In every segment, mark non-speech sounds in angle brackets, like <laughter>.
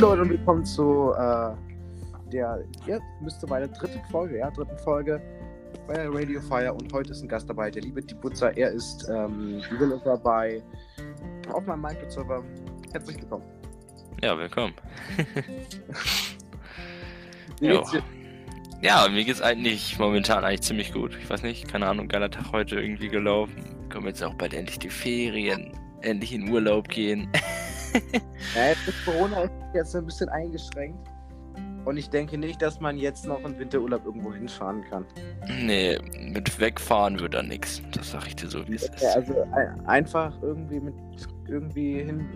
Leute und willkommen zu äh, der, ja, müsste meine dritte Folge, ja, dritten Folge bei Radio Fire und heute ist ein Gast dabei, der liebe Dibutzer. Er ist ähm, Developer bei auf meinem Minecraft-Server. Herzlich willkommen. Ja, willkommen. <laughs> Jo. Ja, mir geht's eigentlich momentan eigentlich ziemlich gut. Ich weiß nicht, keine Ahnung, geiler Tag heute irgendwie gelaufen. Kommen jetzt auch bald endlich die Ferien. Endlich in Urlaub gehen. <laughs> <laughs> Ja, jetzt ist Corona ist jetzt ein bisschen eingeschränkt. Und ich denke nicht, dass man jetzt noch in Winterurlaub irgendwo hinfahren kann. nee, mit wegfahren wird da nix. Das sag ich dir so, wie es ist. Ja, also ein, einfach irgendwie mit irgendwie hin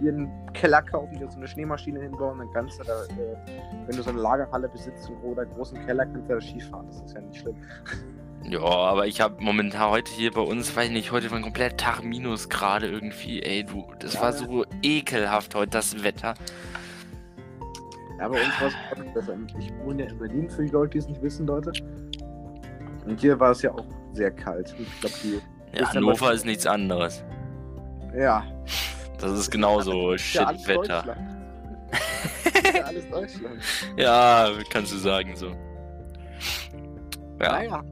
dir einen Keller kaufen, dir so eine Schneemaschine hinbauen, dann kannst du da, äh, wenn du so eine Lagerhalle besitzt oder einen großen Keller, kannst du da Skifahren. Das ist ja nicht schlimm. <laughs> Ja, aber ich habe momentan heute hier bei uns, weiß ich nicht, heute war ein kompletter Tag minus gerade irgendwie. Ey, du, das Ja, war ja. so ekelhaft heute, das Wetter. Ja, bei uns war es besser. Ich wohne ja in Berlin, für die Leute, die es nicht wissen, Leute. Und hier war es ja auch sehr kalt. Ich glaube, die. Ja, Hannover ist nichts anderes. Ja. Das ist genauso <laughs> ja Shit-Wetter. <laughs> Ja alles Deutschland. Ja, kannst du sagen so. Ja. Naja,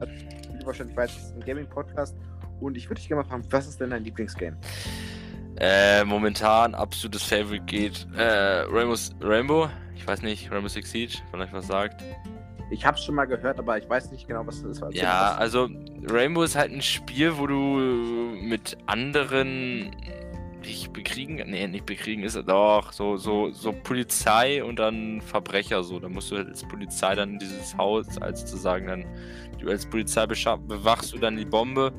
du wahrscheinlich weißt, es ist ein Gaming-Podcast. Und ich würde dich gerne mal fragen, was ist denn dein Lieblingsgame? Äh, momentan absolutes Favorite geht äh, Rainbow, Rainbow. Ich weiß nicht, Rainbow Six Siege, vielleicht was sagt. Ich habe es schon mal gehört, aber ich weiß nicht genau, was das ist. Ja, also Rainbow ist halt ein Spiel, wo du mit anderen dich bekriegen, nee, nicht bekriegen ist doch so so so Polizei und dann Verbrecher so. Da musst du halt als Polizei dann dieses Haus als sozusagen dann du als Polizei bewachst du dann die Bombe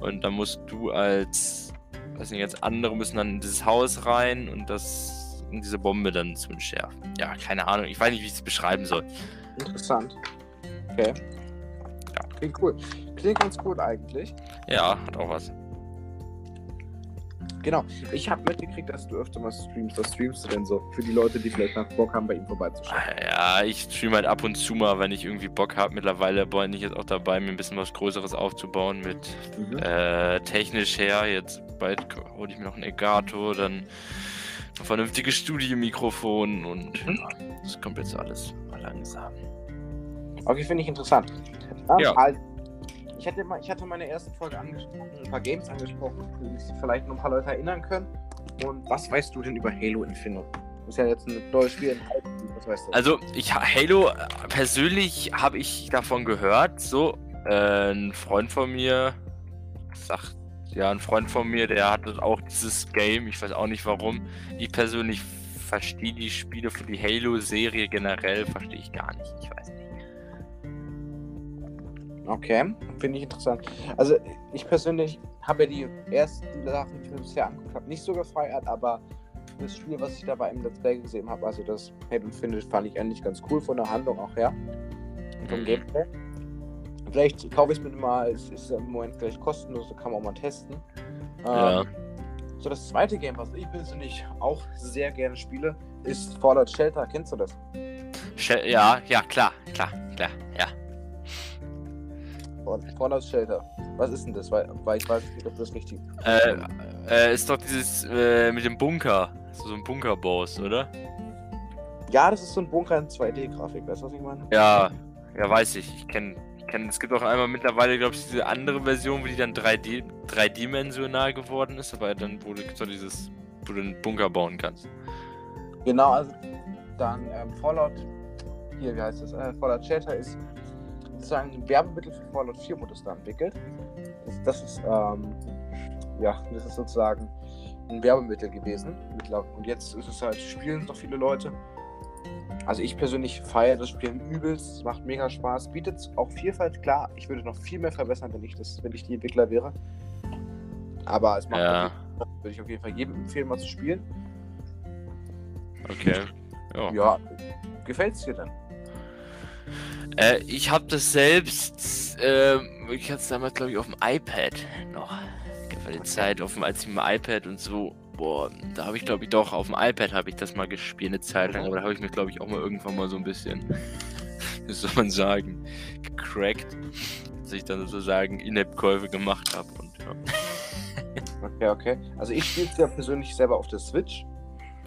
und dann musst du als weiß nicht, als andere müssen dann in dieses Haus rein und das und diese Bombe dann zu entschärfen. Ja, keine Ahnung, ich weiß nicht, wie ich es beschreiben soll. Interessant. Okay. Ja. Klingt cool. Klingt ganz cool eigentlich. Ja, hat auch was. Genau. Ich habe mitgekriegt, dass du öfter mal streamst. Was streamst du denn so? Für die Leute, die vielleicht mal Bock haben, bei ihm vorbeizuschauen. Ja, ich streame halt ab und zu mal, wenn ich irgendwie Bock habe. Mittlerweile bin ich jetzt auch dabei, mir ein bisschen was Größeres aufzubauen mit Mhm. äh, technisch her. Jetzt bald hole ich mir noch ein Elgato, dann ein vernünftiges Studiomikrofon und Mhm. das kommt jetzt alles mal langsam. Okay, finde ich interessant. Ja. also, ich, hatte ich hatte meine ersten Folge angesprochen, ein paar Games angesprochen, die sich vielleicht noch ein paar Leute erinnern können. Und was weißt du denn über Halo Infinite? Das ist ja jetzt ein neues Spiel Hype. Was weißt du? Also, ich Halo äh, persönlich habe ich davon gehört. So, äh, ein Freund von mir sagt, ja, ein Freund von mir, der hatte auch dieses Game. Ich weiß auch nicht warum. Ich persönlich verstehe die Spiele für die Halo-Serie generell, verstehe ich gar nicht. Ich weiß nicht. Okay, finde ich interessant. Also ich persönlich habe ja die ersten Sachen, die ich mir bisher angeguckt habe, nicht so gefeiert, aber das Spiel, was ich da bei einem Let's Play gesehen habe, also das Halo Infinite, fand ich eigentlich ganz cool von der Handlung auch her. Und vom Mhm. Gameplay. Vielleicht kaufe ich es mir mal, es ist im Moment vielleicht kostenlos, so kann man auch mal testen. Ja. Ähm, so, das zweite Game, was ich persönlich auch sehr gerne spiele, ist Fallout Shelter. Kennst du das? Sch- Ja, ja, klar, klar, klar, ja. Fallout Shelter. Was ist denn das? Weil, weil ich weiß nicht, ob du das richtig. Äh, äh, ist doch dieses äh, mit dem Bunker. So ein Bunkerboss, oder? Ja, das ist so ein Bunker in 2D-Grafik, weißt du, was ich meine? Ja, ja, weiß ich. Ich kenne, ich kenn, es gibt auch einmal mittlerweile, glaube ich, diese andere Version, wo die dann 3D, dreidimensional geworden ist, aber dann wurde doch dieses, wo du einen Bunker bauen kannst. Genau, also dann ähm, Fallout, hier, wie heißt das? Äh, Fallout Shelter ist sozusagen ein Werbemittel für Fallout 4 wurde es da entwickelt. Das, das ist, ähm, ja, das ist sozusagen ein Werbemittel gewesen. Und jetzt ist es halt, spielen noch viele Leute. Also ich persönlich feiere das Spiel übelst, es macht mega Spaß, bietet auch Vielfalt, klar, ich würde noch viel mehr verbessern, wenn ich das, wenn ich die Entwickler wäre. Aber es macht Ja. Fall- würde ich auf jeden Fall jedem empfehlen, mal zu spielen. Okay. Ja. Ja, gefällt es dir denn? Äh, ich habe das selbst, ähm, ich hatte es damals, glaube ich, auf dem iPad noch. Gab die Zeit, auf dem, als ich mit dem iPad und so, boah, da habe ich, glaube ich, doch, auf dem iPad habe ich das mal gespielt, eine Zeit lang, aber da habe ich mir, glaube ich, auch mal irgendwann mal so ein bisschen, <laughs> wie soll man sagen, gecrackt, dass ich dann sozusagen In-App-Käufe gemacht habe und ja. <laughs> Okay, okay. Also ich spiele es ja persönlich selber auf der Switch.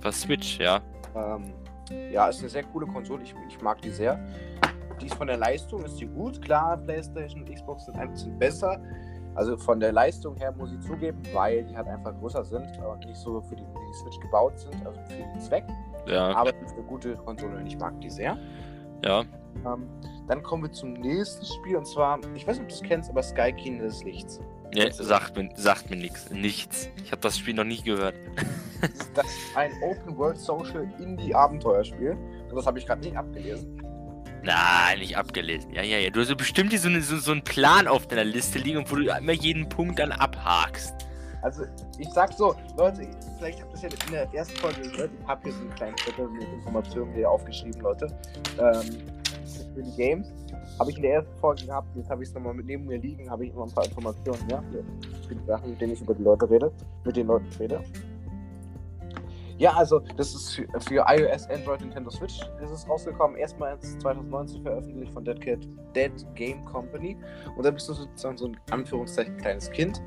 Was Switch, ja. Ähm, ja, ist eine sehr coole Konsole. Ich, ich mag die sehr. Die ist von der Leistung ist die gut. Klar, PlayStation und Xbox sind ein bisschen besser. Also von der Leistung her muss ich zugeben, weil die halt einfach größer sind und nicht so für die, die Switch gebaut sind, also für den Zweck. Ja. Aber es ist eine gute Konsole und ich mag die sehr. Ja. Ähm, dann kommen wir zum nächsten Spiel und zwar, ich weiß nicht, ob du es kennst, aber Sky King des Lichts. Nee, sagt mir, sagt mir nichts. Nichts. Ich habe das Spiel noch nie gehört. <laughs> Das ist ein Open World Social Indie Abenteuerspiel und das habe ich gerade nicht abgelesen. Nein, nicht abgelesen. Ja, ja, ja. Du hast bestimmt so, eine, so, so einen Plan auf deiner Liste liegen, wo du immer jeden Punkt dann abhakst. Also, ich sag so, Leute, vielleicht habt ihr es ja in der ersten Folge gehört. Ich habe hier so einen kleinen Zettel mit Informationen hier aufgeschrieben, Leute. Ähm, für die Games. Habe ich in der ersten Folge gehabt, jetzt habe ich es nochmal mit neben mir liegen, habe ich immer ein paar Informationen, ja, für die Sachen, mit denen ich über die Leute rede, mit den Leuten rede. Ja, also das ist für, für iOS, Android, Nintendo Switch ist es rausgekommen. Erstmals 2019 veröffentlicht von Dead, Kid, Dead Game Company. Und da bist du sozusagen so ein Anführungszeichen kleines Kind,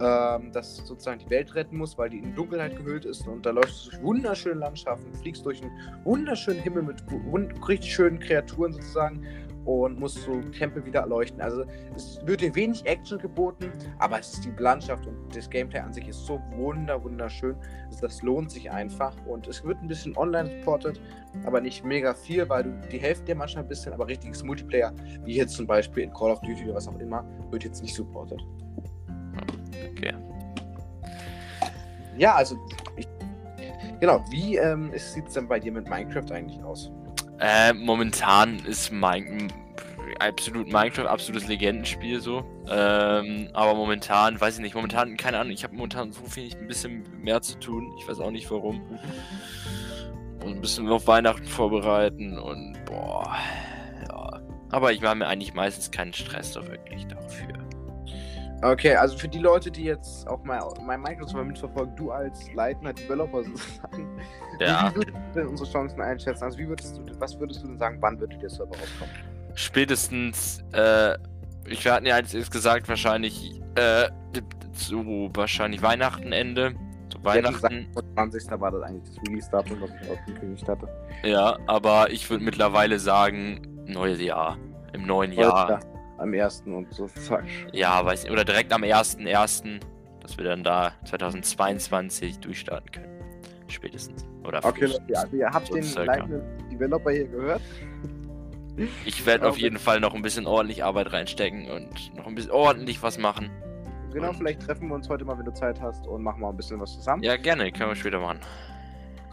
ähm, das sozusagen die Welt retten muss, weil die in Dunkelheit gehüllt ist. Und da läufst du durch wunderschöne Landschaften, fliegst durch einen wunderschönen Himmel mit richtig schönen Kreaturen sozusagen und musst so Tempel wieder erleuchten. Also es wird dir wenig Action geboten, aber es ist die Landschaft und das Gameplay an sich ist so wunder wunderschön. Also das lohnt sich einfach und es wird ein bisschen online supported, aber nicht mega viel, weil du die Hälfte dir manchmal ein bisschen, aber richtiges Multiplayer, wie jetzt zum Beispiel in Call of Duty oder was auch immer, wird jetzt nicht supported. Okay. Ja, also ich, genau, wie ähm, sieht es denn bei dir mit Minecraft eigentlich aus? Äh, momentan ist mein absolut Minecraft absolutes Legendenspiel so. Ähm, aber momentan, weiß ich nicht, momentan, keine Ahnung, ich habe momentan so viel ein bisschen mehr zu tun. Ich weiß auch nicht warum. Und ein bisschen auf Weihnachten vorbereiten und boah. Ja. Aber ich mache mir eigentlich meistens keinen Stress so wirklich dafür. Okay, also für die Leute, die jetzt auch mal mein Microsoft mitverfolgen, du als leitender Developer <laughs> sozusagen, Ja. wie würdest du denn unsere Chancen einschätzen? Also wie würdest du, was würdest du denn sagen, wann würde der Server rauskommen? Spätestens, äh, ich wir hatten ja jetzt gesagt, wahrscheinlich, äh, so wahrscheinlich Weihnachten Ende. Weihnachten. 20. war das eigentlich das Release-Datum, was ich ausgekündigt hatte. Ja, aber ich würde mittlerweile sagen, neues Jahr. Im neuen Jahr. Am ersten und sozusagen. Ja, weiß nicht. Oder direkt am 1.1., dass wir dann da 2022 durchstarten können. Spätestens. Oder Okay. Leute, also ihr habt So den leitenden Developer hier gehört. Ich werde auf jeden Fall noch ein bisschen ordentlich Arbeit reinstecken und noch ein bisschen ordentlich was machen. Genau, Und- vielleicht treffen wir uns heute mal, wenn du Zeit hast und machen mal ein bisschen was zusammen. Ja, gerne, können wir später machen.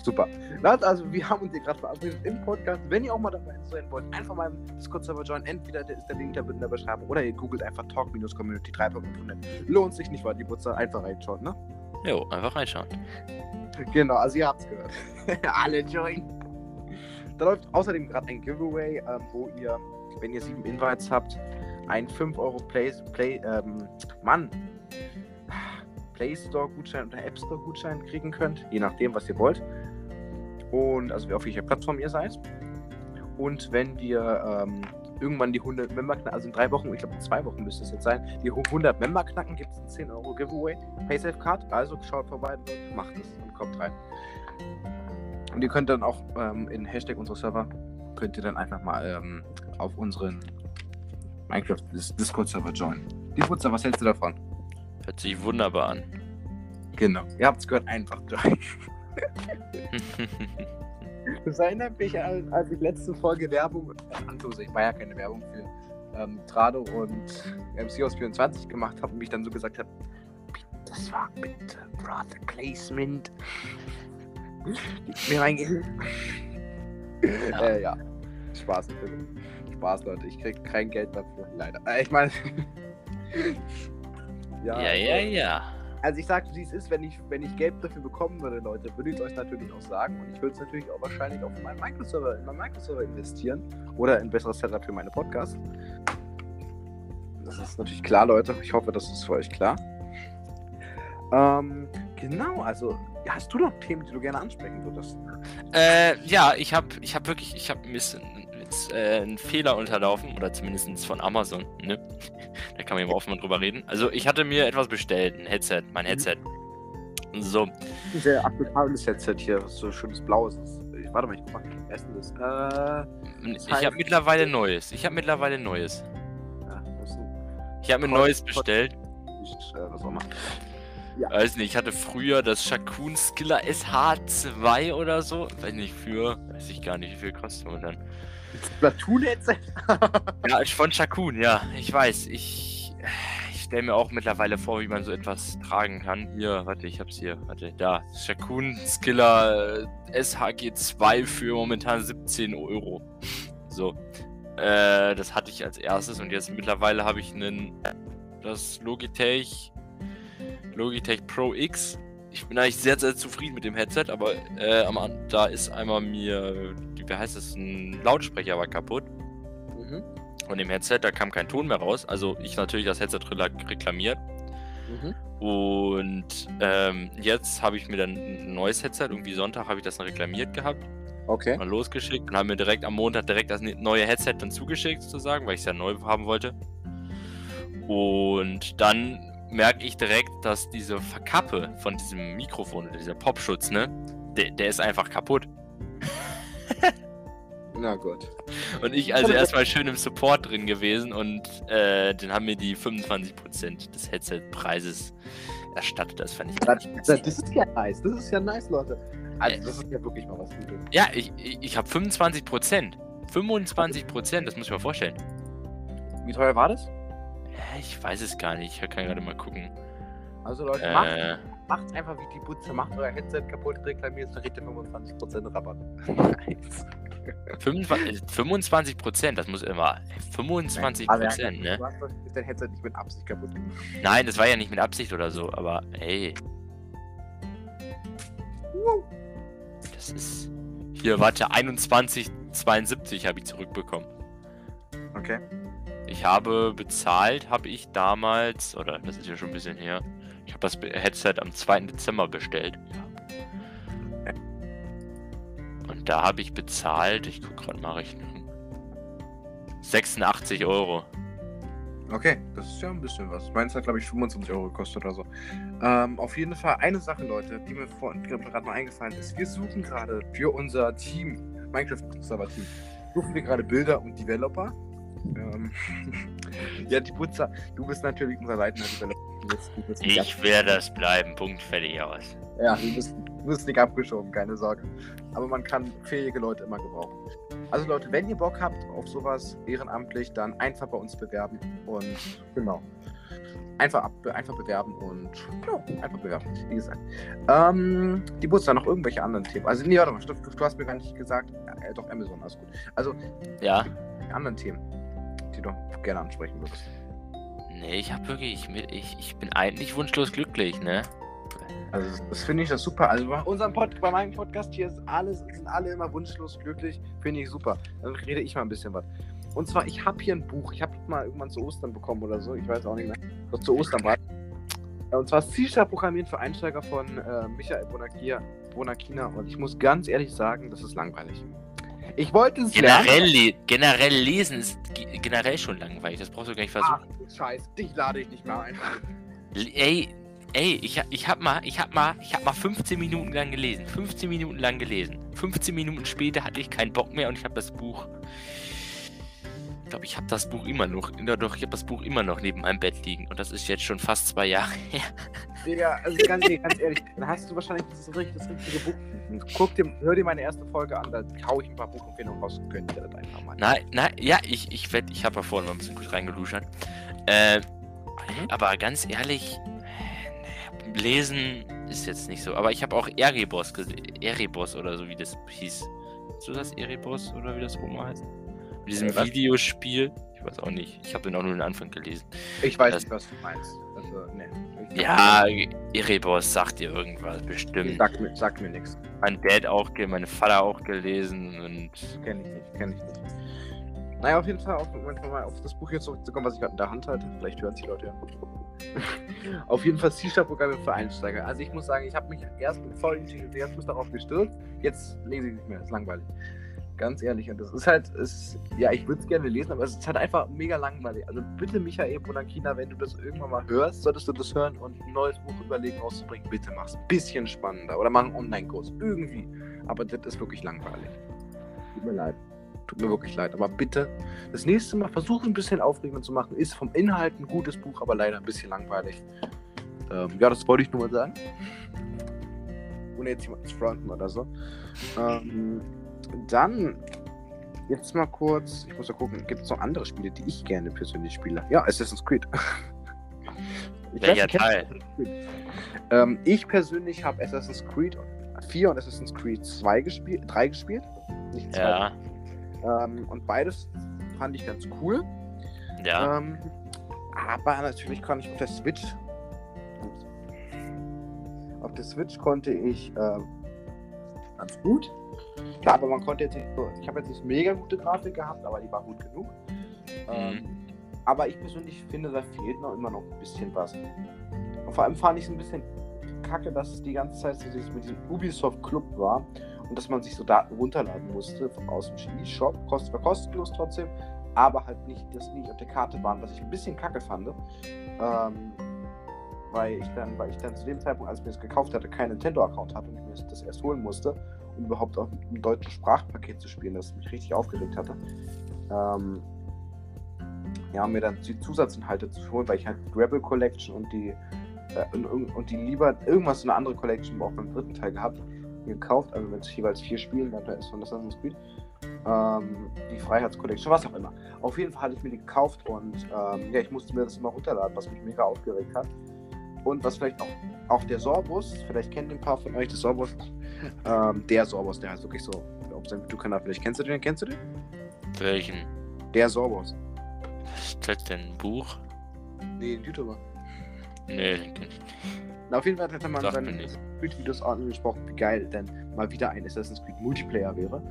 Super. Also wir haben uns hier gerade verabredet im Podcast. Wenn ihr auch mal dabei sein wollt, einfach mal im Discord-Server joinen. Entweder der ist der Link da in der Beschreibung oder ihr googelt einfach Talk-Community 3.500. Lohnt sich nicht, weil die Putzer einfach reinschauen, ne? Jo, einfach reinschauen. Genau, also ihr habt's gehört. <laughs> Alle join. Da läuft außerdem gerade ein Giveaway, ähm, wo ihr, wenn ihr sieben Invites habt, einen 5 Euro Play, Play ähm, Mann, Play Store Gutschein oder App Store Gutschein kriegen könnt, je nachdem, was ihr wollt. Und also auf welcher Plattform ihr seid. Und wenn wir ähm, irgendwann die 100 Member knacken, also in drei Wochen, ich glaube in zwei Wochen müsste es jetzt sein, die 100 Member knacken, gibt es ein 10 Euro Giveaway, Paysafe Card. Also schaut vorbei macht es und kommt rein. Und ihr könnt dann auch ähm, in Hashtag unsere Server, könnt ihr dann einfach mal ähm, auf unseren Minecraft Dis- Discord-Server joinen. Die Putzer, was hältst du davon? Hört sich wunderbar an. Genau. Ihr habt es gehört, einfach joinen. <laughs> <laughs> Das erinnert mich an, als ich letzte Folge Werbung, äh, Anführungszeichen, ich war ja keine Werbung für ähm, Trado und MC aus 24 gemacht habe und mich dann so gesagt habe, das war bitte Product Placement. Gib mir mein Geld. <laughs> Ja. Äh, ja. Spaß, bitte. Spaß, Leute. Ich krieg kein Geld dafür, leider. Äh, ich meine. <laughs> ja, ja, ja. Also ich sage, wie es ist, wenn ich, wenn ich Geld dafür bekommen würde, Leute, würde ich es euch natürlich auch sagen. Und ich würde es natürlich auch wahrscheinlich in meinen Microserver, in meinen Microserver investieren. Oder in ein besseres Setup für meine Podcasts. Das ist natürlich klar, Leute. Ich hoffe, das ist für euch klar. Ähm, genau, also hast du noch Themen, die du gerne ansprechen würdest? Äh, ja, ich habe ich hab wirklich, ich habe ein bisschen äh, einen Fehler unterlaufen, oder zumindest von Amazon, ne? Da kann man ja mal offen drüber reden. Also, ich hatte mir etwas bestellt, ein Headset, mein Headset. So, Ein sehr akzeptables Headset hier, was so schönes Blaues ist. ich, warte mal, ich guck mal. Wer ist das? Äh, Ich habe mittlerweile Neues. Ich habe mittlerweile Neues. ja, das ein, Ich habe mir Neues bestellt. ich, äh, was auch immer. Weiß nicht, ich hatte früher das Shakun Skiller SH2 oder so. Weiß nicht, für. Weiß ich gar nicht, wie viel kostet momentan. Splatoon-Headset? <laughs> Ja, von Shakun, ja. Ich weiß. Ich, ich stelle mir auch mittlerweile vor, wie man so etwas tragen kann. Hier, warte, ich hab's hier. Warte, da. Shakun Skiller äh, SHG2 für momentan 17 Euro. So. Äh, das hatte ich als erstes und jetzt mittlerweile habe ich einen. Das Logitech. Logitech Pro X. Ich bin eigentlich sehr, sehr zufrieden mit dem Headset, aber äh, da ist einmal mir, wie heißt es, ein Lautsprecher war kaputt Mhm. von dem Headset, da kam kein Ton mehr raus. Also ich natürlich das Headset reklamiert. Mhm. Und ähm, jetzt habe ich mir dann ein neues Headset, irgendwie Sonntag habe ich das dann reklamiert gehabt, Okay. mal losgeschickt und haben mir direkt am Montag direkt das ne- neue Headset dann zugeschickt sozusagen, weil ich es ja neu haben wollte. Und dann merke ich direkt, dass diese Verkappe von diesem Mikrofon oder dieser Popschutz, ne, der, der ist einfach kaputt. <laughs> Na gut. Und ich also erstmal schön im Support drin gewesen und äh, dann haben mir die 25% des Headset-Preises erstattet. Das fand ich Das, das, das ist ja nice. Das ist ja nice, Leute. Also, Äh. das ist ja wirklich mal was Gutes. Ja, ich, ich, ich habe 25%. 25%, das muss ich mir vorstellen. Wie teuer war das? Äh, Ich weiß es gar nicht, ich kann gerade mal gucken. Also, Leute, macht, Äh, macht einfach wie die Butze. Macht euer Headset kaputt, reklamiert, dann kriegt ihr 25% Rabatt. nice. 25, 25%, das muss immer. 25%, ne? Du hast doch dein Headset nicht mit Absicht kaputt gemacht. Nein, das war ja nicht mit Absicht oder so, aber ey. Das ist. Hier, warte, 21,72 habe ich zurückbekommen. Okay. Ich habe bezahlt, habe ich damals, oder das ist ja schon ein bisschen her, ich habe das Headset am 2. Dezember bestellt. Und da habe ich bezahlt, ich gucke gerade mal Rechnung, 86 Euro. Okay, das ist ja ein bisschen was. Meins hat, glaube ich, 25 Euro gekostet oder so. Ähm, auf jeden Fall eine Sache, Leute, die mir vor- die mir gerade mal eingefallen ist. Wir suchen gerade für unser Team, Minecraft-Server-Team, suchen wir gerade Bilder und Developer. Ähm, <laughs> ja, die Putzer, du bist natürlich unser leitender Developer. Du du Ich werde das bleiben, Punkt, fertig aus. Ja, du bist, du bist nicht abgeschoben, keine Sorge. Aber man kann fähige Leute immer gebrauchen. Also Leute, wenn ihr Bock habt auf sowas ehrenamtlich, dann einfach bei uns bewerben und genau. Einfach, ab, einfach bewerben und ja, einfach bewerben, wie gesagt. Ähm, die Butzer, noch irgendwelche anderen Themen. Also, nee, warte mal, stopp, du hast mir gar nicht gesagt, äh, doch Amazon, alles gut. Also, Ja? die anderen Themen, die du gerne ansprechen würdest. Nee, ich habe wirklich, ich, ich, ich bin eigentlich wunschlos glücklich, ne? Also das, finde ich das super. Also bei unserem Pod, bei meinem Podcast hier ist alles, sind alle immer wunschlos glücklich. Finde ich super. Dann rede ich mal ein bisschen was. Und zwar, ich habe hier ein Buch. Ich habe mal irgendwann zu Ostern bekommen oder so. Ich weiß auch nicht mehr. Doch zu Ostern war. Und zwar C-Sharp Programmieren für Einsteiger von äh, Michael Bonakia, Bonakina. Und ich muss ganz ehrlich sagen, das ist langweilig. Ich wollte es Generell, lernen. le generell lesen ist ge- generell schon langweilig, das brauchst du gar nicht versuchen. Ach, Scheiß, dich lade ich nicht mehr ein. Ey, ey, ich, ich hab mal, ich hab mal, ich hab mal 15 Minuten lang gelesen. 15 Minuten lang gelesen. 15 Minuten später hatte ich keinen Bock mehr und ich habe das Buch. Ich glaube, ich habe das Buch immer noch. Doch, ich habe das Buch immer noch neben meinem Bett liegen. Und das ist jetzt schon fast zwei Jahre <laughs> her. Digga, also ganz, ganz ehrlich, dann hast du wahrscheinlich das, richtig, das richtige Buch. Guck dir, hör dir meine erste Folge an, da hau ich ein paar Buchempfehlungen raus und könnt ihr das einfach mal. Nein, nein, ja, ich, ich werd, ich habe ja vorhin mal ein bisschen kurz reingeluschert. Äh, aber ganz ehrlich, lesen ist jetzt nicht so. Aber ich habe auch Erebos gesehen. Erebos oder so, wie das hieß. Ist so das Erebos oder wie das oben heißt? Mit diesem Äh, was? Videospiel. Ich weiß auch nicht. Ich habe den auch nur den Anfang gelesen. Ich weiß Das- nicht, was du meinst. Also, nee. Ja, Erebos sagt dir irgendwas bestimmt. Sag mir, sag mir nichts. Mein Dad auch, mein Vater auch gelesen und Kenn ich nicht, kenn ich nicht. Naja, auf jeden Fall, auf, mal auf das Buch hier zurückzukommen, was ich gerade in der Hand halte. Vielleicht hören es die Leute ja. <laughs> auf jeden Fall C-Sharp-Programme für Einsteiger. Also ich muss sagen, ich habe mich erst voll Enthusiasmus darauf gestürzt. Jetzt lese ich nicht mehr, ist langweilig. Ganz ehrlich. Und das ist halt, ist, ja, ich würde es gerne lesen, aber es ist halt einfach mega langweilig. Also bitte, Michael Bonakina, wenn du das irgendwann mal hörst, solltest du das hören und ein neues Buch überlegen rauszubringen, bitte mach's ein bisschen spannender. Oder mach einen Online-Kurs. Irgendwie. aber das ist wirklich langweilig. Tut mir leid. Tut mir wirklich leid. Aber bitte, das nächste Mal versuche ein bisschen aufregender zu machen. Ist vom Inhalt ein gutes Buch, aber leider ein bisschen langweilig. Ähm, ja, das wollte ich nur mal sagen. Ohne jetzt jemanden zu fronten oder so. Ähm, dann, jetzt mal kurz, ich muss ja gucken, gibt es noch andere Spiele, die ich gerne persönlich spiele? Ja, Assassin's Creed. <laughs> Ich Welcher Teil? Ähm, ich persönlich habe Assassin's Creed 4 und Assassin's Creed 2 gespielt, 3 gespielt. Nicht 2. Ja. Ähm, und beides fand ich ganz cool. Ja. Ähm, aber natürlich kann ich auf der Switch. Auf der Switch konnte ich äh, ganz gut. Klar, aber man konnte jetzt nicht so. Ich habe jetzt nicht mega gute Grafik gehabt, aber die war gut genug. Ähm, mhm. aber ich persönlich finde, da fehlt noch immer noch ein bisschen was. Und vor allem fand ich es ein bisschen kacke, dass es die ganze Zeit so mit diesem Ubisoft Club war und dass man sich so Daten runterladen musste aus dem E-Shop. Kost, war kostenlos trotzdem, aber halt nicht, dass die nicht auf der Karte waren, was ich ein bisschen kacke fand. Ähm, weil ich dann, weil ich dann zu dem Zeitpunkt, als ich mir das gekauft hatte, keinen Nintendo-Account hatte und ich mir das erst holen musste, um überhaupt auch mit einem deutschen Sprachpaket zu spielen, das mich richtig aufgeregt hatte. Ähm, ja, mir dann die Zusatzinhalte zu holen, weil ich halt die Rebel Collection und die äh, und, und, die lieber irgendwas eine andere Collection auch beim dritten Teil gehabt gekauft, also mit jeweils vier Spielen, da ist von Assassin's Creed. Ähm, die Freiheitscollection, was auch immer. Auf jeden Fall hatte ich mir die gekauft und ähm, ja, ich musste mir das immer runterladen, was mich mega aufgeregt hat. Und was vielleicht auch, auch der Sorbus, vielleicht kennen ein paar von euch das Sorbus, ähm, der Sorbus, der heißt wirklich so auf seinem YouTube-Kanal, vielleicht kennst du den, kennst du den? Welchen? Der Sorbus. Ist das denn, ein Buch? Nee, ein YouTuber. Nee, den kenn ich na, auf jeden Fall hätte man seine Creed-Videos angesprochen, wie geil denn mal wieder ein Assassin's Creed Multiplayer wäre.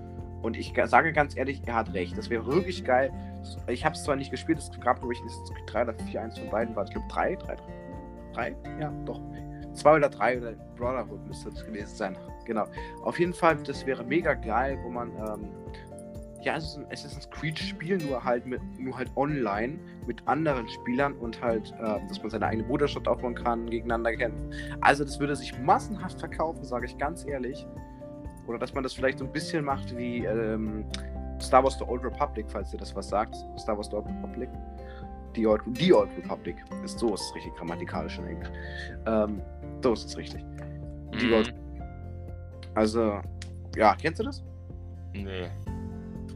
Und ich sage ganz ehrlich, er hat recht. Das wäre wirklich geil. Ich habe es zwar nicht gespielt, es gab, glaube ich, Assassin's Creed 3 oder 4, eins von beiden war. Ich glaube 3, 3, 3, 3? Ja, doch. 2 oder 3 oder Brotherhood müsste das gewesen sein. Genau. Auf jeden Fall, das wäre mega geil, wo man ähm, ja, es ist ein Assassin's Creed-Spiel, nur halt mit, nur halt online mit anderen Spielern und halt, äh, dass man seine eigene Bruderschaft aufbauen kann, gegeneinander kämpfen. Also das würde sich massenhaft verkaufen, sage ich ganz ehrlich. Oder dass man das vielleicht so ein bisschen macht wie ähm, Star Wars The Old Republic, falls ihr das was sagt. Star Wars The Old Republic. The Old, The Old Republic. Ist so ist richtig grammatikalisch in Englisch. Ähm, so ist es richtig. The mhm. Old. Also, ja, kennst du das? Nee.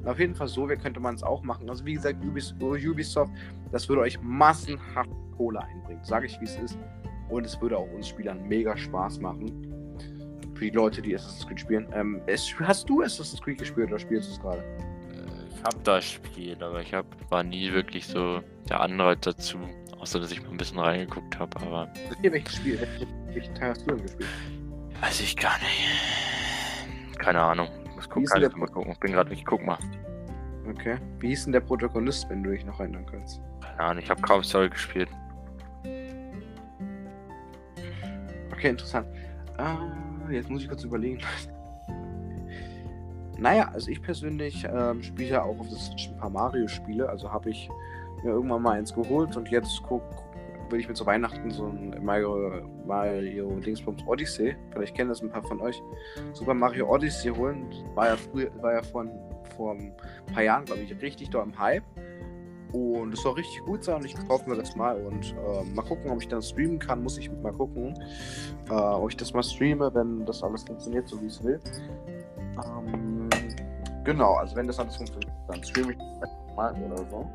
Auf jeden Fall so, wie könnte man es auch machen. Also wie gesagt, Ubisoft, das würde euch massenhaft Kohle einbringen. Sage ich, wie es ist. Und es würde auch uns Spielern mega Spaß machen. Für die Leute, die Assassin's Creed spielen. Ähm, hast du Assassin's Creed gespielt oder spielst du es gerade? Ich habe das Spiel, aber ich hab, war nie wirklich so der Anreiz dazu. Außer, dass ich mal ein bisschen reingeguckt habe, aber... Welches Spiel? Welchen Teil hast du denn gespielt? Weiß ich gar nicht. Keine Ahnung guck grad, mal gucken. Ich bin gerade nicht, guck mal. Okay. Wie hieß denn der Protagonist, wenn du dich noch erinnern kannst? Keine Ahnung, ich habe kaum Story gespielt. Okay, interessant. Ah, jetzt muss ich kurz überlegen. <laughs> naja, also ich persönlich ähm, spiele ja auch auf das Switch ein paar Mario-Spiele. Also habe ich mir irgendwann mal eins geholt und jetzt guck, will ich mir zu Weihnachten so ein Mario, Mario Dingsbums Odyssey, vielleicht kennen das ein paar von euch, Super Mario Odyssey holen. War ja früher, war ja vor, vor ein paar Jahren, glaube ich, richtig da im Hype. Und es soll richtig gut sein und ich kaufe mir das mal und äh, mal gucken, ob ich dann streamen kann. Muss ich mal gucken, äh, ob ich das mal streame, wenn das alles funktioniert, so wie es will. Ähm, genau, also wenn das alles funktioniert, dann streame ich das mal oder so.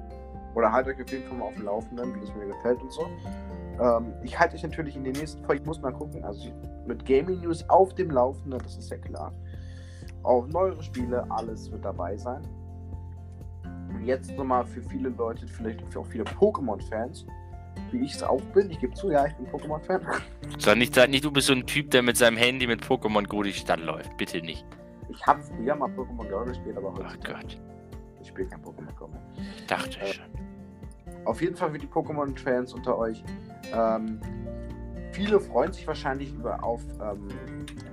Oder haltet euch auf jeden Fall mal auf dem Laufenden, wie es mir gefällt und so. Ähm, ich halte euch natürlich in den nächsten Folgen, ich muss mal gucken, also mit Gaming News auf dem Laufenden, das ist ja klar. Auch neuere Spiele, alles wird dabei sein. Und jetzt nochmal für viele Leute, vielleicht für auch viele Pokémon-Fans, wie ich es auch bin. Ich gebe zu, ja, ich bin Pokémon-Fan. Sag nicht, sag nicht, du bist so ein Typ, der mit seinem Handy mit Pokémon Go die Stadt läuft. Bitte nicht. Ich habe früher mal Pokémon Go gespielt, aber heute. Oh Gott. Ich spiele kein Pokémon Go mehr. Dachte ich äh, schon auf jeden Fall für die Pokémon-Fans unter euch. Ähm, viele freuen sich wahrscheinlich über auf ähm,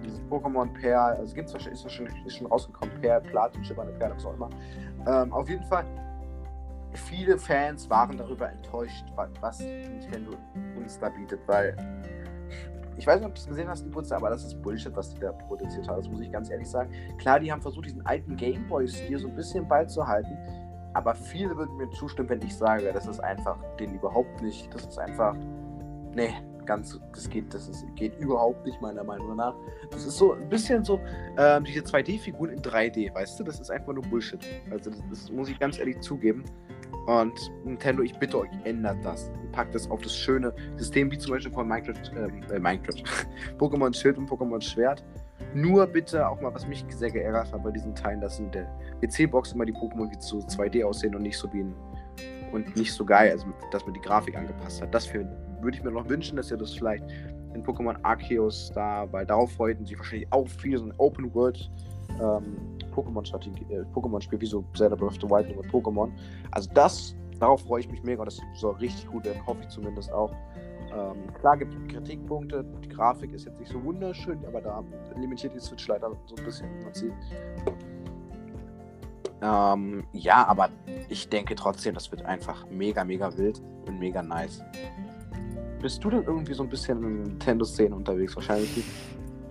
dieses Pokémon Perl. Also gibt's wahrscheinlich, ist schon, ist schon rausgekommen, Perl, Platin, Schimmernde Perle, was auch immer. Ähm, auf jeden Fall, viele Fans waren darüber enttäuscht, was Nintendo uns da bietet, weil ich weiß nicht, ob du es gesehen hast, die Putze, aber das ist Bullshit, was die da produziert haben. Das muss ich ganz ehrlich sagen. Klar, die haben versucht, diesen alten Gameboy-Stil so ein bisschen beizuhalten. Aber viele würden mir zustimmen, wenn ich sage, das ist einfach den überhaupt nicht. Das ist einfach. Nee, ganz. Das geht, das ist, geht überhaupt nicht, meiner Meinung nach. Das ist so ein bisschen so, ähm, diese 2D-Figuren in 3D, weißt du? Das ist einfach nur Bullshit. Also, das, das muss ich ganz ehrlich zugeben. Und Nintendo, ich bitte euch, ändert das. Packt das auf das schöne System, wie zum Beispiel von Minecraft, ähm, äh, Minecraft, <laughs> Pokémon Schild und Pokémon Schwert. Nur bitte auch mal, was mich sehr geärgert hat bei diesen Teilen, dass in der PC-Box immer die Pokémon wie so 2D aussehen und nicht so wie ein und nicht so geil, also dass man die Grafik angepasst hat. Das würde ich mir noch wünschen, dass ihr das vielleicht in Pokémon Arceus da, weil darauf freuten sich wahrscheinlich auch viele so ein Open World ähm, Pokémon-Strategie, äh, Pokémon-Spiel, wie so Zelda Breath of the Wild mit Pokémon. Also das, darauf freue ich mich mega, das soll richtig gut werden, hoffe ich zumindest auch. Ähm, klar gibt es Kritikpunkte, die Grafik ist jetzt nicht so wunderschön, aber da limitiert die Switch leider so ein bisschen, man sieht. Ähm, ja, aber ich denke trotzdem, das wird einfach mega, mega wild und mega nice. Bist du denn irgendwie so ein bisschen in Nintendo-Szene unterwegs? Wahrscheinlich nicht.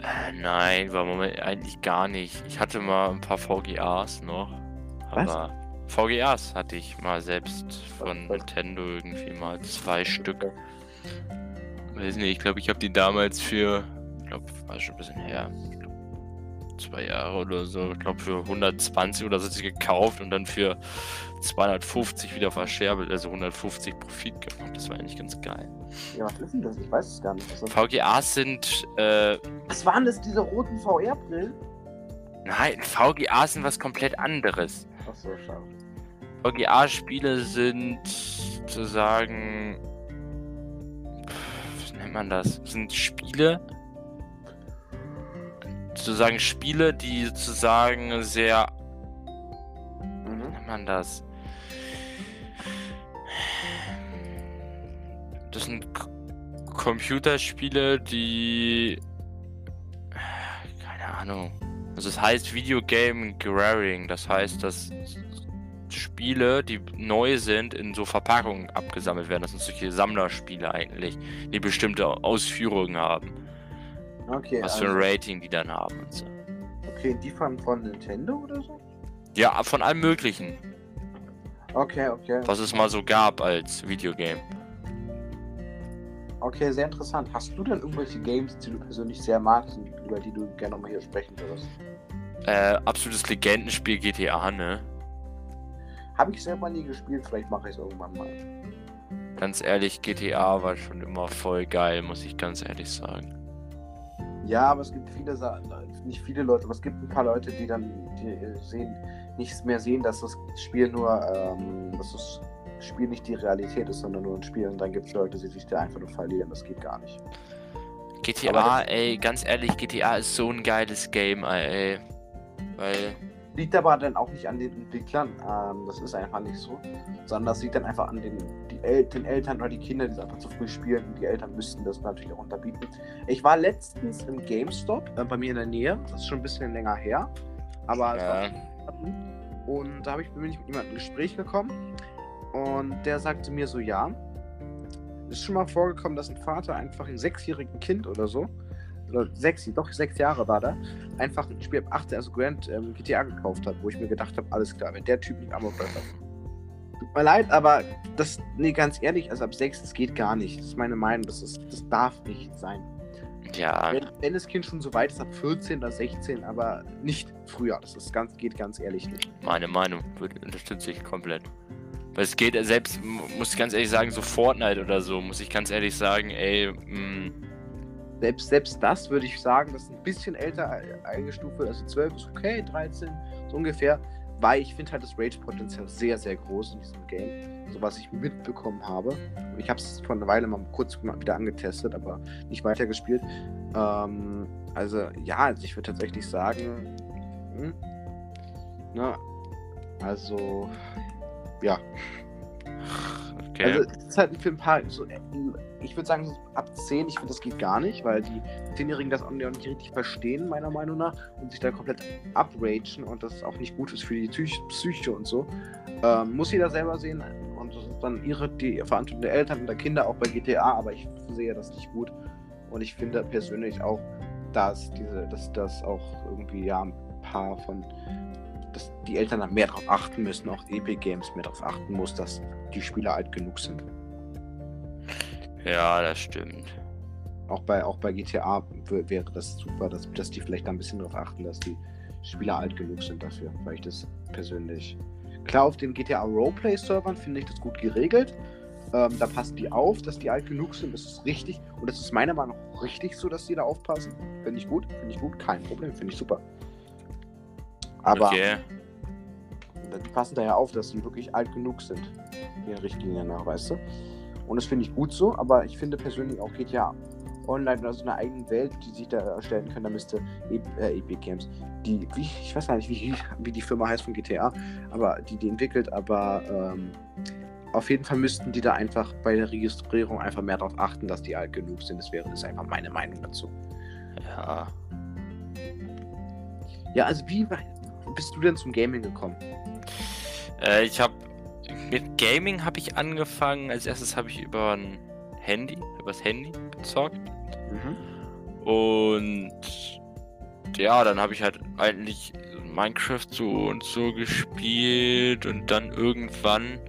Äh, nein, war Moment eigentlich gar nicht. Ich hatte mal ein paar VGAs noch. Aber Was? VGAs hatte ich mal selbst von Was? Nintendo irgendwie mal zwei Stück. Weiß nicht, ich glaube, ich habe die damals für, ich glaube, war schon ein bisschen her, zwei Jahre oder so, ich glaube für 120 oder so sie gekauft und dann für 250 wieder verscherbelt, also 150 Profit gemacht. Das war eigentlich ganz geil. Ja, was ist denn das? Ich weiß es gar nicht. VGAs sind. Äh, was waren das, diese roten VR-Brillen? Nein, VGAs sind was komplett anderes. Ach so, schade. VGA-Spiele sind sozusagen. Was nennt man das? Sind Spiele, sozusagen Spiele, die sozusagen sehr. Mhm. Wie nennt man das? Das sind Computerspiele, die. Keine Ahnung. Also es heißt Videogame Graring. Das heißt, dass Spiele, die neu sind, in so Verpackungen abgesammelt werden. Das sind solche Sammlerspiele eigentlich, die bestimmte Ausführungen haben. Okay. Was also, für ein also Rating die dann haben und so. Okay, die von, von Nintendo oder so? Ja, von allem möglichen. Okay, okay. Was es mal so gab als Videogame. Okay, sehr interessant. Hast du denn irgendwelche Games, die du persönlich sehr magst und über die du gerne nochmal hier sprechen würdest? Äh, absolutes Legendenspiel GTA, ne? Habe ich selber nie gespielt, vielleicht mache ich es irgendwann mal. Ganz ehrlich, GTA war schon immer voll geil, muss ich ganz ehrlich sagen. Ja, aber es gibt viele, nicht viele Leute, aber es gibt ein paar Leute, die dann die sehen, nichts mehr sehen, dass das Spiel nur, ähm, dass das Spiel nicht die Realität ist, sondern nur ein Spiel. Und dann gibt es Leute, die sich da einfach nur verlieren. Das geht gar nicht. GTA, ey, ganz ehrlich, GTA ist so ein geiles Game, ey. Weil Liegt aber dann auch nicht an den Entwicklern, ähm, das ist einfach nicht so, sondern das liegt dann einfach an den, El den Eltern oder die Kinder, die es einfach zu früh spielen. Die Eltern müssten das natürlich auch unterbieten. Ich war letztens im GameStop äh, bei mir in der Nähe, das ist schon ein bisschen länger her, aber ja. und da ich, bin ich mit jemandem in Gespräch gekommen und der sagte mir so, ja, es ist schon mal vorgekommen, dass ein Vater einfach ein sechsjährigen Kind oder so oder sechs, doch sechs Jahre war da, einfach ein Spiel ab 18, also Grand ähm, GTA gekauft hat, wo ich mir gedacht habe, alles klar, wenn der Typ nicht Amokläufer Tut mir leid, aber das, nee, ganz ehrlich, also ab sechs, das geht gar nicht. Das ist meine Meinung, das, ist, das darf nicht sein. Ja. Wenn, wenn das Kind schon so weit ist, ab 14 oder 16, aber nicht früher. Das ist ganz, geht ganz ehrlich nicht. Meine Meinung unterstütze ich komplett. Weil es geht selbst, muss ich ganz ehrlich sagen, so Fortnite oder so, muss ich ganz ehrlich sagen, ey, mh, mm, selbst, selbst das würde ich sagen, das ist ein bisschen älter eingestuft wird. Also 12 ist okay, 13 so ungefähr. Weil ich finde halt das Rage-Potenzial sehr, sehr groß in diesem Game. So was ich mitbekommen habe. Und ich habe es vor einer Weile mal kurz wieder angetestet, aber nicht weitergespielt. Ähm, also ja, also ich würde tatsächlich sagen. Hm, na, also ja. Okay. Also es ist halt für ein paar, so, ich würde sagen, ab 10, ich finde, das geht gar nicht, weil die 10-Jährigen das auch nicht richtig verstehen, meiner Meinung nach, und sich da komplett upragen und das auch nicht gut ist für die Psych Psyche und so. Ähm, muss jeder selber sehen und das ist dann ihre, die Verantwortung der Eltern und der Kinder auch bei GTA, aber ich sehe das nicht gut. Und ich finde persönlich auch, dass diese, dass das auch irgendwie ja ein paar von, dass die Eltern dann mehr darauf achten müssen, auch Epic Games mehr darauf achten muss, dass die Spieler alt genug sind. Ja, das stimmt. Auch bei, auch bei GTA wäre das super, dass, dass die vielleicht da ein bisschen darauf achten, dass die Spieler alt genug sind dafür, weil ich das persönlich. Klar, auf den GTA Roleplay-Servern finde ich das gut geregelt. Ähm, da passen die auf, dass die alt genug sind. Das ist richtig. Und das ist meiner Meinung nach richtig so, dass die da aufpassen. Finde ich gut. Finde ich gut. Kein Problem. Finde ich super. Aber okay. die passen da ja auf, dass sie wirklich alt genug sind. Den Richtlinien nach, weißt du? Und das finde ich gut so. Aber ich finde persönlich auch GTA Online oder so eine eigene Welt, die sich da erstellen können. Da müsste e äh, Epic Games, die, wie, ich weiß gar nicht, wie, wie die Firma heißt von GTA, aber die die entwickelt, aber ähm, auf jeden Fall müssten die da einfach bei der Registrierung einfach mehr darauf achten, dass die alt genug sind. Das wäre das einfach meine Meinung dazu. Ja. Ja, also wie bist du denn zum Gaming gekommen? Äh, ich habe mit Gaming habe ich angefangen. Als erstes habe ich über ein Handy, übers Handy gezockt. Mhm. Und ja, dann habe ich halt eigentlich Minecraft so und so gespielt und dann irgendwann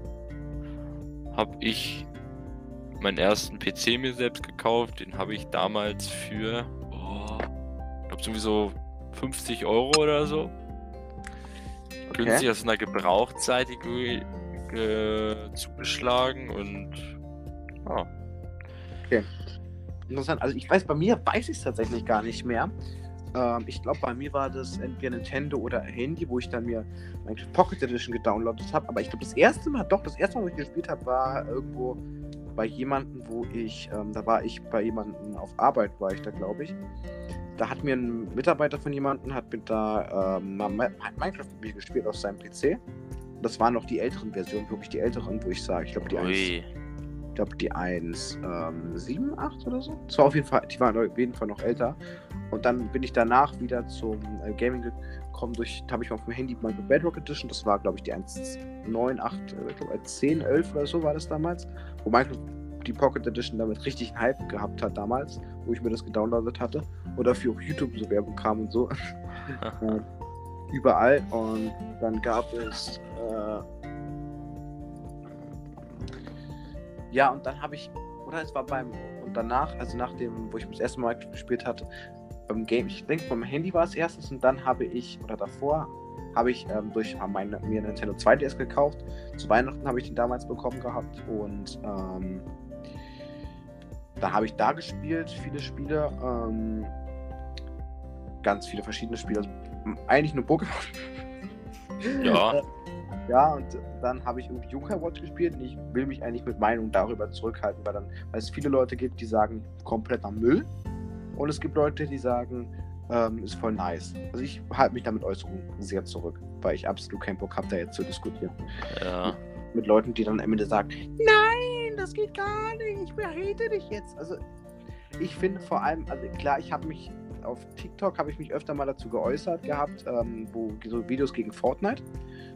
habe ich meinen ersten PC mir selbst gekauft. Den habe ich damals für, oh, ich glaube sowieso 50 Euro oder so. Okay. Günstig aus einer Gebrauchtseite ge ge zugeschlagen und ja. Okay. Interessant. Also ich weiß, bei mir weiß ich es tatsächlich gar nicht mehr. Ähm, ich glaube, bei mir war das entweder Nintendo oder Handy, wo ich dann mir meine Pocket Edition gedownloadet habe. Aber ich glaube, das erste Mal, doch, das erste Mal, wo ich gespielt habe, war irgendwo bei jemandem, wo ich, ähm, da war ich bei jemandem auf Arbeit, war ich da, glaube ich. Da hat mir ein Mitarbeiter von jemandem, hat mit da ähm, Minecraft mit mir gespielt auf seinem PC. Das waren noch die älteren Versionen, wirklich die älteren, wo ich sage, ich glaube, die 1 ich glaube die 1, ähm, 7, 8 oder so. Das war auf jeden Fall, die waren auf jeden Fall noch älter. Und dann bin ich danach wieder zum äh, Gaming gekommen. Durch, habe ich auf dem Handy mal Bedrock Edition. Das war, glaube ich, die 1, 9, 8, äh, ich glaube 10, 11 oder so war das damals. Wo Minecraft die Pocket Edition damit richtig einen Hype gehabt hat damals, wo ich mir das gedownloadet hatte. Oder dafür auch YouTube so Werbung kam und so. <laughs> äh, überall. Und dann gab es äh, Ja, und dann habe ich, oder es war beim, und danach, also nach dem, wo ich das erste Mal gespielt hatte, beim Game, ich denke, beim Handy war es erstes und dann habe ich, oder davor, habe ich ähm, durch meine, mir Nintendo 2DS gekauft. Zu Weihnachten habe ich den damals bekommen gehabt und ähm, da habe ich da gespielt, viele Spiele, ähm, ganz viele verschiedene Spiele, also, eigentlich nur Pokémon. Ja. <laughs> Ja, und dann habe ich irgendwie Yokai Watch gespielt und ich will mich eigentlich mit Meinung darüber zurückhalten, weil, dann, weil es viele Leute gibt, die sagen, kompletter Müll. Und es gibt Leute, die sagen, ähm, ist voll nice. Also ich halte mich damit Äußerungen sehr zurück, weil ich absolut keinen Bock habe, da jetzt zu diskutieren. Ja. Mit, mit Leuten, die dann am Ende sagen, nein, das geht gar nicht, ich behate dich jetzt. Also ich finde vor allem, also klar, ich habe mich auf TikTok habe ich mich öfter mal dazu geäußert gehabt, ähm, wo so Videos gegen Fortnite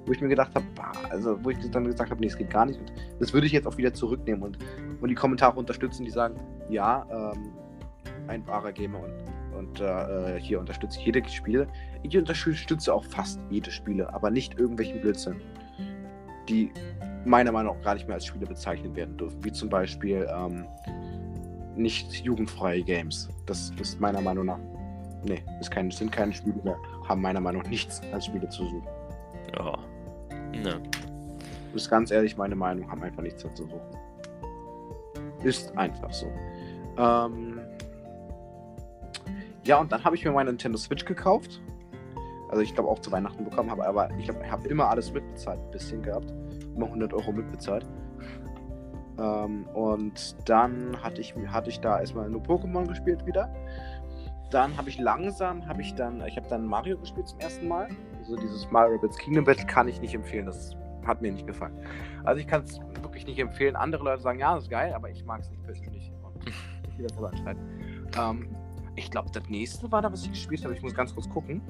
wo ich mir gedacht habe, also wo ich dann gesagt habe, nee, es geht gar nicht. Und das würde ich jetzt auch wieder zurücknehmen und, und die Kommentare unterstützen, die sagen, ja, ähm, ein wahrer Gamer und, und äh, hier unterstütze ich jede Spiele. Ich unterstütze auch fast jede Spiele, aber nicht irgendwelche Blödsinn, die meiner Meinung nach gar nicht mehr als Spiele bezeichnet werden dürfen, wie zum Beispiel ähm, nicht jugendfreie Games. Das ist meiner Meinung nach, nee, ist kein, sind keine Spiele mehr, haben meiner Meinung nach nichts als Spiele zu suchen. Ja. Ne. Das ist ganz ehrlich meine Meinung, haben einfach nichts dazu suchen. Ist einfach so. Ähm ja, und dann habe ich mir meine Nintendo Switch gekauft. Also ich glaube auch zu Weihnachten bekommen habe, aber ich glaube, ich habe immer alles mitbezahlt, ein bisschen gehabt. Immer 100 Euro mitbezahlt. Ähm, und dann hatte ich, hatte ich da erstmal nur Pokémon gespielt wieder. Dann habe ich langsam, habe ich dann, ich habe dann Mario gespielt zum ersten Mal. Also dieses Mario Rabbids Kingdom Battle kann ich nicht empfehlen. Das hat mir nicht gefallen. Also ich kann es wirklich nicht empfehlen. Andere Leute sagen, ja, das ist geil, aber ich mag es nicht persönlich. Und <laughs> ich will das aber entscheiden. Ähm, ich glaube, das nächste war da, was ich gespielt habe. Ich muss ganz kurz gucken.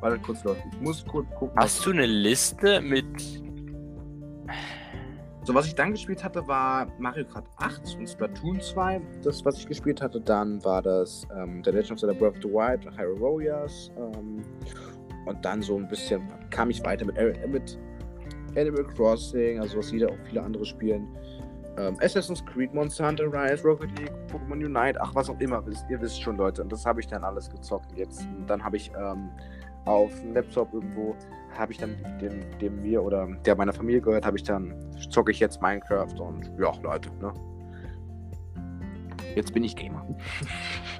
Warte kurz, Leute. Ich muss kurz gucken. Hast du eine Liste mit. So, was ich dann gespielt hatte, war Mario Kart 8 und Splatoon 2. Das, was ich gespielt hatte, dann war das ähm, The Legend of Zelda Breath of the Wild, Hyrule Warriors. Ähm, und dann so ein bisschen kam ich weiter mit, mit Animal Crossing, also was jeder auch viele andere spielen. Ähm, Assassin's Creed, Monster Hunter Rise, Rocket League, Pokémon Unite, ach was auch immer, ihr wisst schon, Leute. Und das habe ich dann alles gezockt. Jetzt, und dann habe ich ähm, auf dem Laptop irgendwo, habe ich dann den, dem mir oder der meiner Familie gehört, habe ich dann, zocke ich jetzt Minecraft und ja, Leute, ne? Jetzt bin ich Gamer.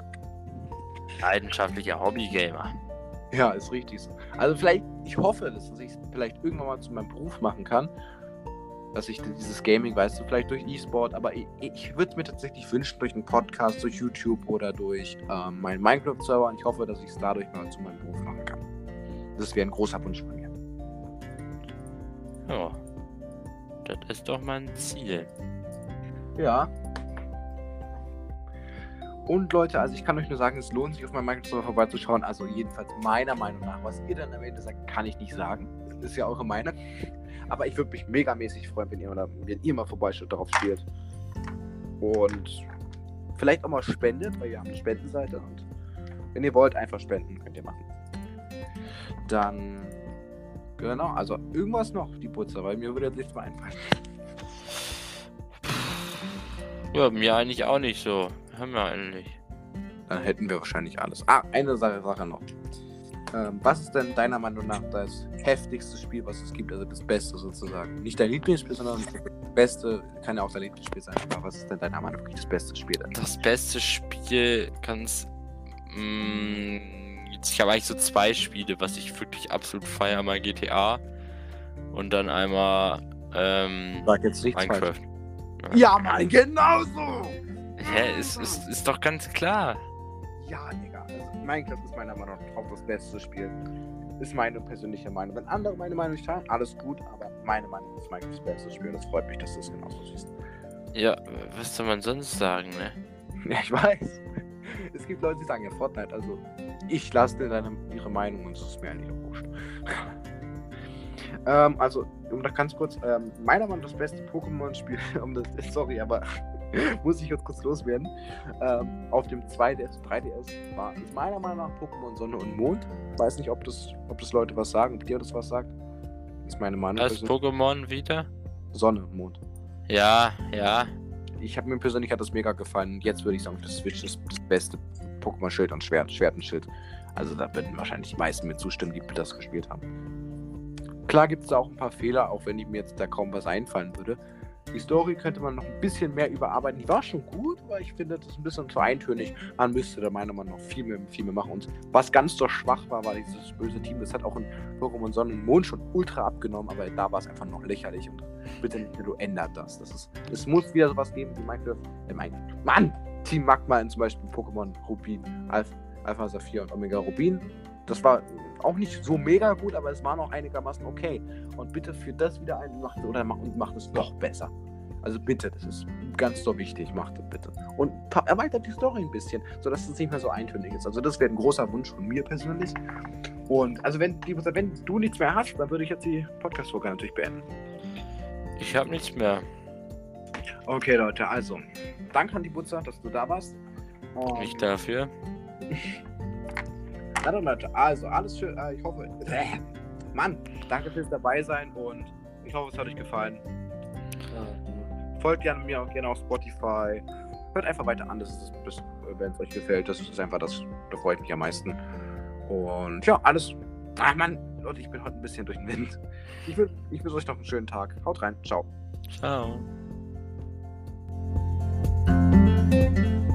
<laughs> Leidenschaftlicher Hobbygamer. Ja, ist richtig so. Also vielleicht, ich hoffe, dass ich es vielleicht irgendwann mal zu meinem Beruf machen kann dass ich dieses Gaming, weißt du, vielleicht durch E-Sport, aber ich, ich würde mir tatsächlich wünschen, durch einen Podcast, durch YouTube oder durch ähm, meinen Minecraft-Server und ich hoffe, dass ich es dadurch mal zu meinem Beruf machen kann. Das wäre ein großer Wunsch von mir. Ja, das ist doch mein Ziel. Ja. Und Leute, also ich kann euch nur sagen, es lohnt sich auf meinem Minecraft-Server vorbeizuschauen. Also jedenfalls meiner Meinung nach. Was ihr dann am Ende sagt, kann ich nicht sagen. Das ist ja eure Meinung. Aber ich würde mich megamäßig freuen, wenn ihr, oder, wenn ihr mal vorbeischaut, darauf spielt. Und vielleicht auch mal spendet, weil wir haben eine Spendenseite. Und wenn ihr wollt, einfach spenden, könnt ihr machen. Dann, genau, also irgendwas noch, die Putzer, weil mir würde jetzt nichts mehr einfallen. Ja, mir eigentlich auch nicht so. Haben wir eigentlich. Dann hätten wir wahrscheinlich alles. Ah, eine Sache, Sache noch. Ähm, was ist denn deiner Meinung nach das heftigste Spiel, was es gibt? Also das Beste sozusagen. Nicht dein Lieblingsspiel, sondern das Beste kann ja auch dein Lieblingsspiel sein. Aber was ist denn deiner Meinung nach das beste Spiel? Denn? Das beste Spiel kann es. Mm, ich habe eigentlich so zwei Spiele, was ich wirklich absolut feiere. Mal GTA und dann einmal ähm, Sag jetzt nicht Minecraft. Ja, ja Mann, genauso! Hä, ist, ist, ist doch ganz klar. Ja, Digga. Also Minecraft ist meiner Meinung nach auch das beste Spiel. Ist meine persönliche Meinung. Wenn andere meine Meinung nicht teilen, alles gut, aber meine Meinung ist Minecraft das beste Spiel. Das freut mich, dass du es genauso siehst. Ja, was soll man sonst sagen, ne? <laughs> Ja, ich weiß. Es gibt Leute, die sagen ja Fortnite, also ich lasse dir deine, ihre Meinung und es ist mir eigentlich wurscht. <laughs> ähm, also, um da ganz kurz, ähm, meiner Meinung nach das beste Pokémon-Spiel, <laughs> um das, sorry, aber <laughs> muss ich jetzt kurz loswerden. Ähm, auf dem 2DS, 3DS war ist meiner Meinung nach Pokémon Sonne und Mond. Weiß nicht, ob das, ob das Leute was sagen, ob dir das was sagt. Das ist meine Meinung. Das Pokémon wieder? Sonne und Mond. Ja, ja. Ich habe mir persönlich hat das mega gefallen. Jetzt würde ich sagen, das Switch ist das beste Pokémon Schild und Schwert, Schwert und Schild. Also da werden wahrscheinlich die meisten mir zustimmen, die das gespielt haben. Klar gibt es da auch ein paar Fehler, auch wenn mir jetzt da kaum was einfallen würde. Die Story könnte man noch ein bisschen mehr überarbeiten. Die war schon gut, aber ich finde, das ist ein bisschen zu eintönig. Man müsste da meiner Meinung nach viel mehr, viel mehr machen. Und was ganz so schwach war, war dieses böse Team. Das hat auch in Pokémon Sonne und Mond schon ultra abgenommen, aber da war es einfach noch lächerlich. Und bitte du ändert das. das ist, es muss wieder sowas geben wie Minecraft. Äh, Minecraft. Mann! Team Magma in zum Beispiel Pokémon Rubin, Alpha, Alpha Saphir und Omega Rubin. Das war auch nicht so mega gut, aber es war noch einigermaßen okay. Und bitte führt das wieder ein macht, oder macht, und macht es noch besser. Also bitte, das ist ganz so wichtig, macht das bitte. Und erweitert die Story ein bisschen, sodass es nicht mehr so eintönig ist. Also das wäre ein großer Wunsch von mir persönlich. Und also wenn, wenn du nichts mehr hast, dann würde ich jetzt die Podcast-Folge natürlich beenden. Ich habe nichts mehr. Okay, Leute, also danke an die Butzer, dass du da warst. Und nicht dafür. <laughs> Na dann, Leute, also alles für, äh, ich hoffe, äh, Mann, danke fürs dabei sein und ich hoffe, es hat euch gefallen. Ähm, folgt gerne mir auch gerne auf Spotify. Hört einfach weiter an, das, wenn es euch gefällt. Das ist einfach das, da freue ich mich am meisten. Und ja, alles. Ach Mann, Leute, ich bin heute ein bisschen durch den Wind. Ich wünsche ich euch noch einen schönen Tag. Haut rein. Ciao. Ciao. Música